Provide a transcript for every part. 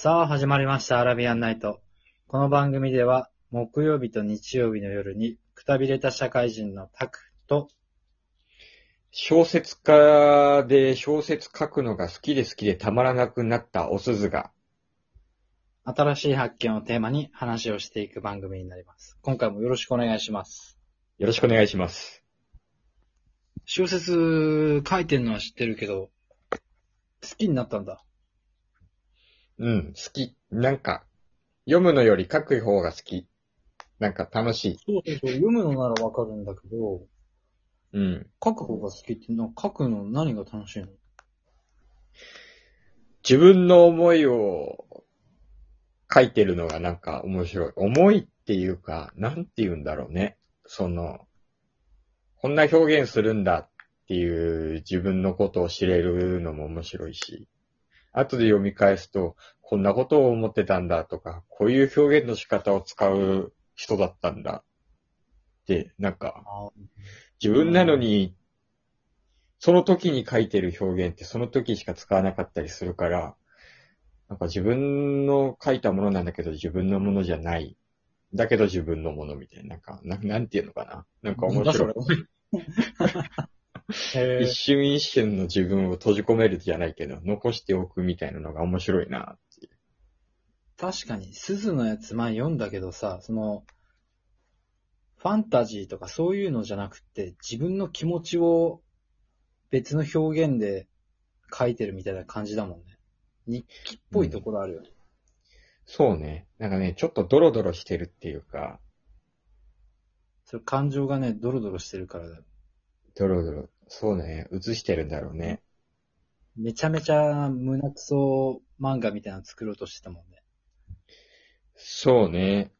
さあ、始まりました、アラビアンナイト。この番組では、木曜日と日曜日の夜に、くたびれた社会人のタクと、小説家で小説書くのが好きで好きでたまらなくなったおすずが、新しい発見をテーマに話をしていく番組になります。今回もよろしくお願いします。よろしくお願いします。小説書いてるのは知ってるけど、好きになったんだ。うん、好き。なんか、読むのより書く方が好き。なんか楽しい。そうそうそう、読むのならわかるんだけど、うん。書く方が好きってのは書くの何が楽しいの？自分の思いを書いてるのがなんか面白い。思いっていうか、なんて言うんだろうね。その、こんな表現するんだっていう自分のことを知れるのも面白いし、後で読み返すと、こんなことを思ってたんだとか、こういう表現の仕方を使う人だったんだって、なんか、あ自分なのに、その時に書いてる表現ってその時しか使わなかったりするから、なんか自分の書いたものなんだけど自分のものじゃない。だけど自分のものみたいな。なんか、ななんていうのかな。なんか面白い。へ一瞬一瞬の自分を閉じ込めるじゃないけど、残しておくみたいなのが面白いなっていう。確かに、鈴のやつ前読んだけどさ、その、ファンタジーとかそういうのじゃなくて、自分の気持ちを別の表現で書いてるみたいな感じだもんね。日記っぽいところあるよね。そうね。なんかね、ちょっとドロドロしてるっていうか、それ感情がね、ドロドロしてるからだよ。ドロドロ、そうね、映してるんだろうね。めちゃめちゃ胸クソ漫画みたいなの作ろうとしてたもんね。そうね。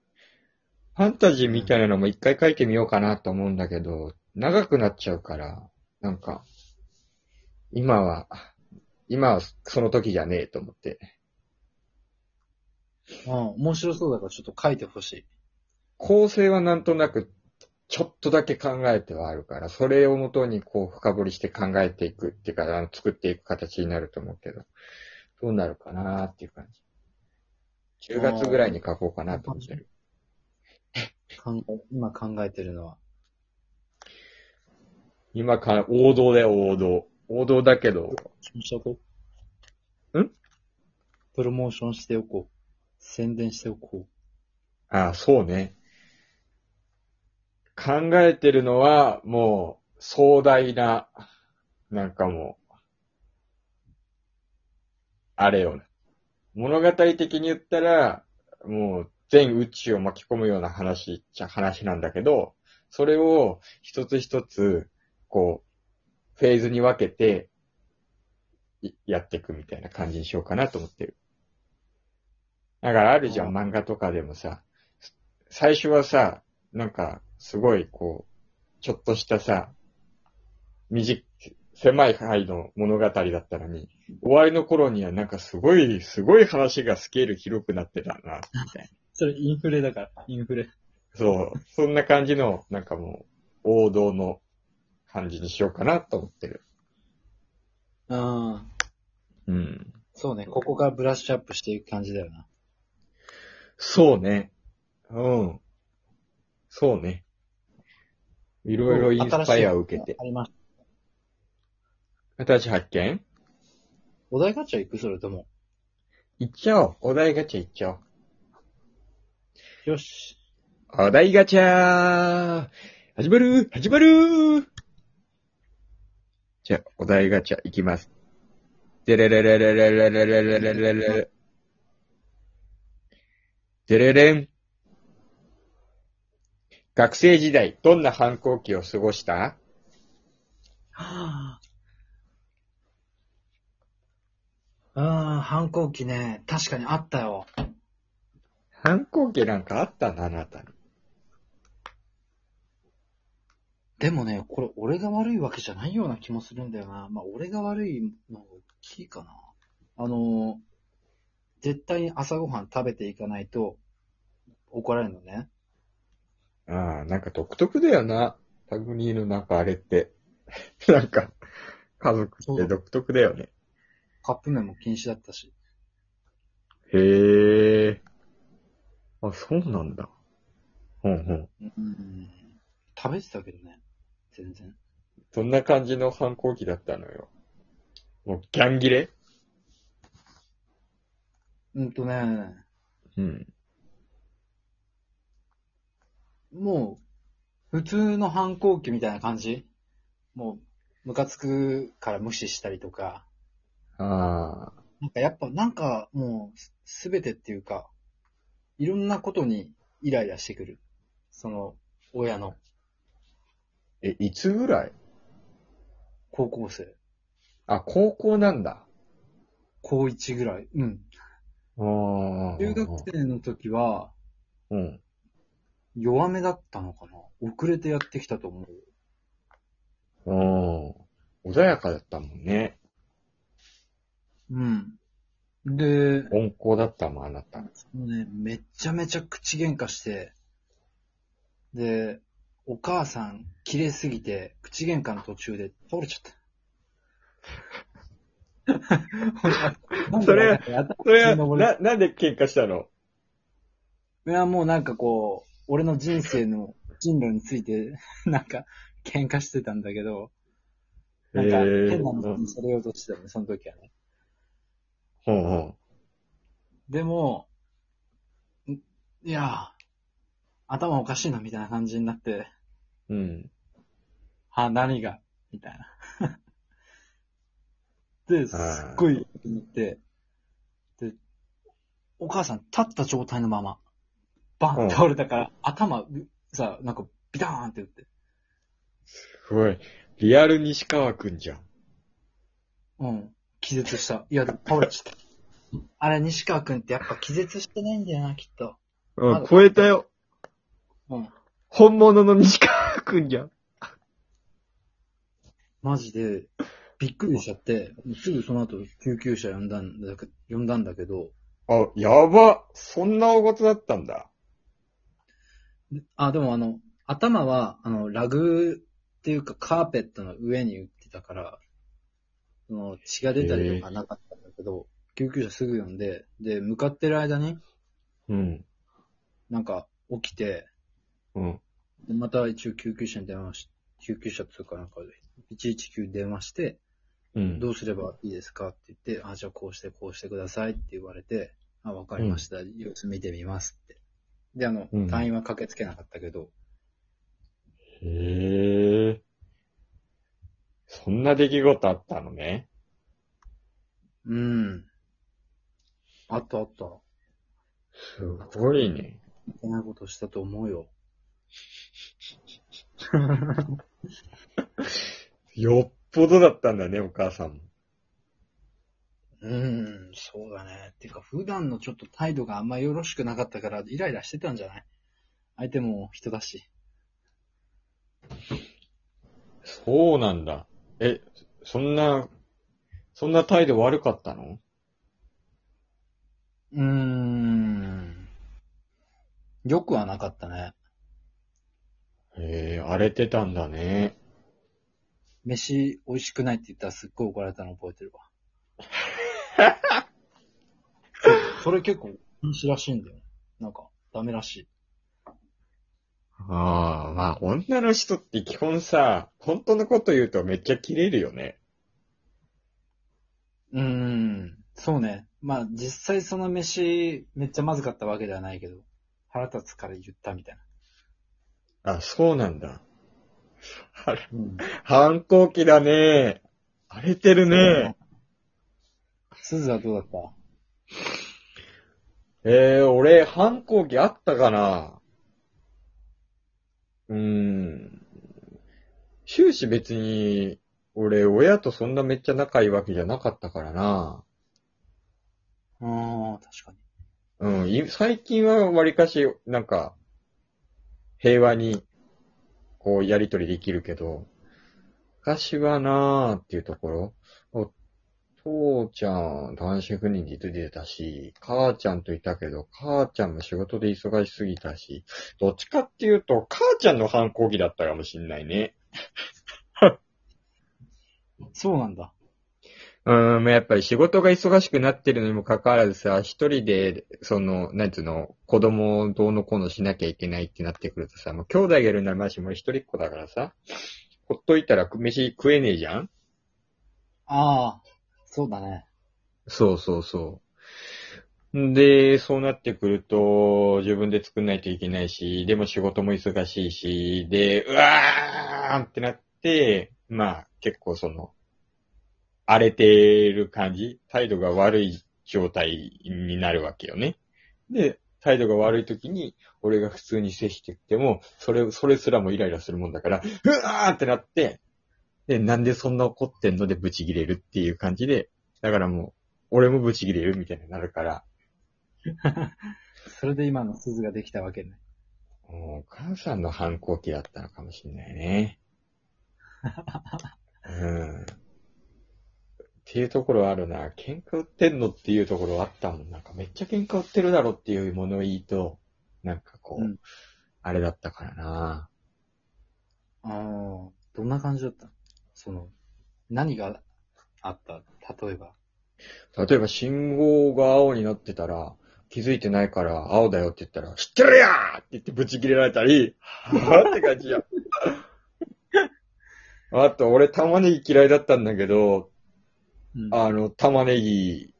ファンタジーみたいなのも一回書いてみようかなと思うんだけど、長くなっちゃうから、なんか、今は、今はその時じゃねえと思って。うん、面白そうだからちょっと書いてほしい。構成はなんとなく、ちょっとだけ考えてはあるから、それをもとにこう深掘りして考えていくっていうか、あの作っていく形になると思うけど、どうなるかなっていう感じ。10月ぐらいに書こうかなと思ってる。今考えてるのは。今か、王道だよ、王道。王道だけど、しておこう。ん？プロモーションしておこう。宣伝しておこああ、そうね。考えてるのは、もう、壮大な、なんかもう、あれよね。物語的に言ったら、もう、全宇宙を巻き込むような話っちゃ話なんだけど、それを一つ一つ、こう、フェーズに分けて、いやっていくみたいな感じにしようかなと思ってる。だからあるじゃん、漫画とかでもさ、最初はさ、なんか、すごい、こう、ちょっとしたさ、短い、狭い範囲の物語だったのに、終わりの頃にはなんかすごい、すごい話がスケール広くなってたな、みたいな。う。それインフレだから、インフレ。そう、そんな感じの、なんかもう、王道の感じにしようかなと思ってる。ああ、うん。そうね。ここからブラッシュアップしていく感じだよな。そうね。うん。そうね。いろいろインスパイアを受けて。あります。新しい発見？お題ガチャ行く？それとも。いっちゃおう。お題ガチャいっちゃおう。よし。お題ガチャー始まる始まるじゃあ、お題ガチャいきます。でれれれれれれれれれれれれ。でれれん。学生時代、どんな反抗期を過ごした？はあ。ああ、反抗期ね。確かにあったよ。反抗期なんかあったな、あなたに。でもね、これ俺が悪いわけじゃないような気もするんだよな。まあ、俺が悪いのが大きいかな。あの、絶対に朝ごはん食べていかないと怒られるのね。ああ、なんか独特だよな。タグニーのなんかあれって。なんか、家族って独特だよね。カップ麺も禁止だったし。へえ。あ、そうなんだ。ほんほん。うん。食べてたけどね。全然。そんな感じの反抗期だったのよ。もう、ギャンギレうんとね、うん。もう、普通の反抗期みたいな感じ？もう、ムカつくから無視したりとか、ああ。なんかやっぱ、なんかもう、すべてっていうか、いろんなことにイライラしてくる。その、親のえ、いつぐらい？高校生。あ、高校なんだ。高1ぐらい。うん。ああ。中学生の時は、うん。弱めだったのかな？遅れてやってきたと思う。うん。穏やかだったもんね。うん。で、温厚だったもん、あなた。もうね、めっちゃめちゃ口喧嘩して、で、お母さん、綺麗すぎて、口喧嘩の途中で倒れちゃった。それそれは、登れな、なんで喧嘩したの？いや、もうなんかこう、俺の人生の進路について、なんか、喧嘩してたんだけど、なんか、変なのにされようとしてたね、その時はね。ほんほん。でも、んいや、頭おかしいな、みたいな感じになって、うん。は、何が？みたいな。で、すっごい、思って、で、お母さん立った状態のまま、バンって倒れたから、頭、うさ、なんか、ビターンって打って、すごい。リアル西川くんじゃん。うん、気絶した。いや、倒れちゃった。あれ、西川くんってやっぱ気絶してないんだよな、きっと。うん、超えたよ。うん。本物の西川くんじゃん。マジで、びっくりしちゃって、すぐその後救急車呼んだんだけ呼んだんだけど、あ、やば。そんな大事だったんだ。であ、でもあの、頭は、あの、ラグっていうかカーペットの上に打ってたから、その血が出たりとかなかったんだけど、救急車すぐ呼んで、で、向かってる間に、うん。なんか起きて、うん。でまた一応救急車に電話し、救急車っていうかなんか、119電話して、うん。どうすればいいですかって言って、あ、じゃあこうしてこうしてくださいって言われて、あ、わかりました。様子見てみますって。で、あのうん、隊員は駆けつけなかったけど、へえ。そんな出来事あったのね。うん。あったあった。すごいね。いけないことしたと思うよ。よっぽどだったんだね、お母さんも。うん、そうだね。てか、普段のちょっと態度があんまよろしくなかったから、イライラしてたんじゃない？相手も人だし。そうなんだ。え、そんな、そんな態度悪かったの？うーん。よくはなかったね。へえ、荒れてたんだね。飯美味しくないって言ったらすっごい怒られたの覚えてるわ。それ結構禁止らしいんだよ。なんか、ダメらしい。ああ、まあ女の人って基本さ、本当のこと言うとめっちゃキレるよね。うーん。そうね。まあ、実際その飯、めっちゃまずかったわけではないけど、腹立つから言ったみたいな。あ、そうなんだ。あれ、うん。反抗期だね。荒れてるね。すずはどうだった？えー、俺、反抗期あったかな？うーん。終始別に、俺、親とそんなめっちゃ仲いいわけじゃなかったからな。ああ、確かに。うん、い最近はわりかし、なんか、平和に、こう、やりとりできるけど、昔はなーっていうところ、お父ちゃん、単身赴任で出てたし、母ちゃんといたけど、母ちゃんも仕事で忙しすぎたし、どっちかっていうと、母ちゃんの反抗期だったかもしんないね。そうなんだ。うん、まあやっぱり仕事が忙しくなってるのにもかかわらずさ、一人で、その、なんつうの、子供をどうのこうのしなきゃいけないってなってくるとさ、もう兄弟がいるならましも一人っ子だからさ、ほっといたら飯食えねえじゃんああ、そうだね。そうそうそう。で、そうなってくると、自分で作んないといけないし、でも仕事も忙しいし、で、うわーんってなって、まあ、結構その、荒れてる感じ態度が悪い状態になるわけよね。で、態度が悪い時に、俺が普通に接してきても、それ、それすらもイライラするもんだから、うわーってなって、で、なんでそんな怒ってんの？でブチ切れるっていう感じで、だからもう、俺もブチ切れるみたいになるから、それで今の鈴ができたわけね。お母さんの反抗期だったのかもしれないね。うん。っていうところあるな。喧嘩売ってんのっていうところあったもん。なんかめっちゃ喧嘩売ってるだろっていう物言いと、なんかこう、うんあれだったからな。ああ、どんな感じだったその、何があった？例えば。例えば信号が青になってたら、気づいてないから青だよって言ったら、知ってるやーって言ってブチ切れられたり、はぁって感じや。あと、俺玉ねぎ嫌いだったんだけど、うんあの、玉ねぎ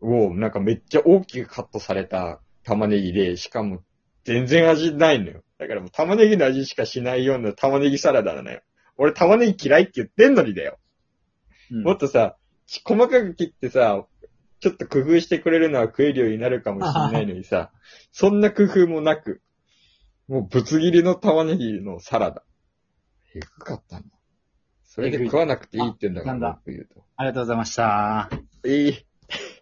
を、なんかめっちゃ大きくカットされた玉ねぎで、しかも全然味ないのよ。だからもう玉ねぎの味しかしないような玉ねぎサラダなのよ。俺玉ねぎ嫌いって言ってんのにだよ。うんもっとさ、ち細かく切ってさ、ちょっと工夫してくれるのは食えるようになるかもしれないのにさ、そんな工夫もなく、もうぶつ切りの玉ねぎのサラダ。えぐかったんだ。それで食わなくていいって言うんだから。ありがとうございました。いい。